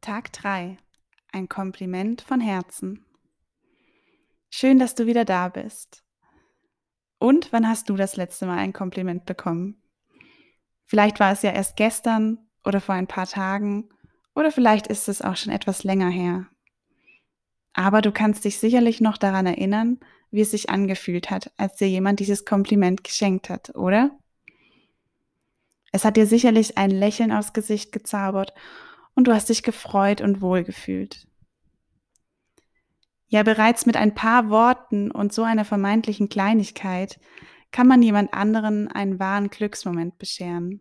Tag 3. Ein Kompliment von Herzen. Schön, dass du wieder da bist. Und wann hast du das letzte Mal ein Kompliment bekommen? Vielleicht war es ja erst gestern oder vor ein paar Tagen oder vielleicht ist es auch schon etwas länger her. Aber du kannst dich sicherlich noch daran erinnern, wie es sich angefühlt hat, als dir jemand dieses Kompliment geschenkt hat, oder? Es hat dir sicherlich ein Lächeln aufs Gesicht gezaubert und du hast dich gefreut und wohlgefühlt. Ja, bereits mit ein paar Worten und so einer vermeintlichen Kleinigkeit kann man jemand anderen einen wahren Glücksmoment bescheren.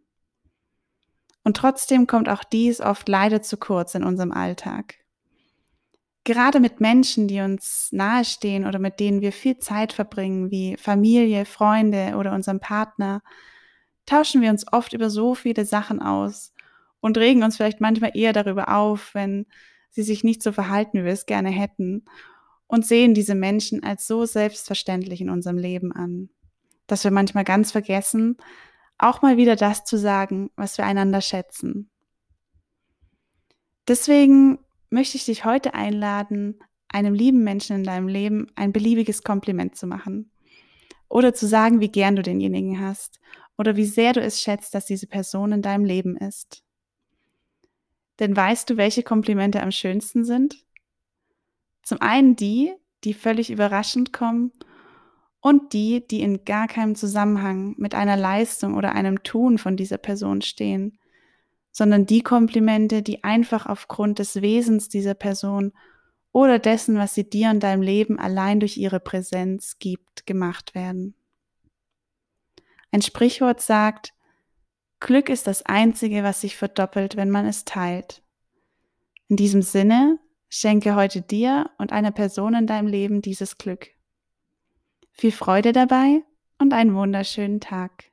Und trotzdem kommt auch dies oft leider zu kurz in unserem Alltag. Gerade mit Menschen, die uns nahestehen oder mit denen wir viel Zeit verbringen, wie Familie, Freunde oder unserem Partner, tauschen wir uns oft über so viele Sachen aus und regen uns vielleicht manchmal eher darüber auf, wenn sie sich nicht so verhalten, wie wir es gerne hätten und sehen diese Menschen als so selbstverständlich in unserem Leben an, dass wir manchmal ganz vergessen, auch mal wieder das zu sagen, was wir einander schätzen. Deswegen möchte ich dich heute einladen, einem lieben Menschen in deinem Leben ein beliebiges Kompliment zu machen oder zu sagen, wie gern du denjenigen hast oder wie sehr du es schätzt, dass diese Person in deinem Leben ist. Denn weißt du, welche Komplimente am schönsten sind? Zum einen die, die völlig überraschend kommen und die, die in gar keinem Zusammenhang mit einer Leistung oder einem Tun von dieser Person stehen, sondern die Komplimente, die einfach aufgrund des Wesens dieser Person oder dessen, was sie dir in deinem Leben allein durch ihre Präsenz gibt, gemacht werden. Ein Sprichwort sagt, Glück ist das Einzige, was sich verdoppelt, wenn man es teilt. In diesem Sinne, schenke heute dir und einer Person in deinem Leben dieses Glück. Viel Freude dabei und einen wunderschönen Tag.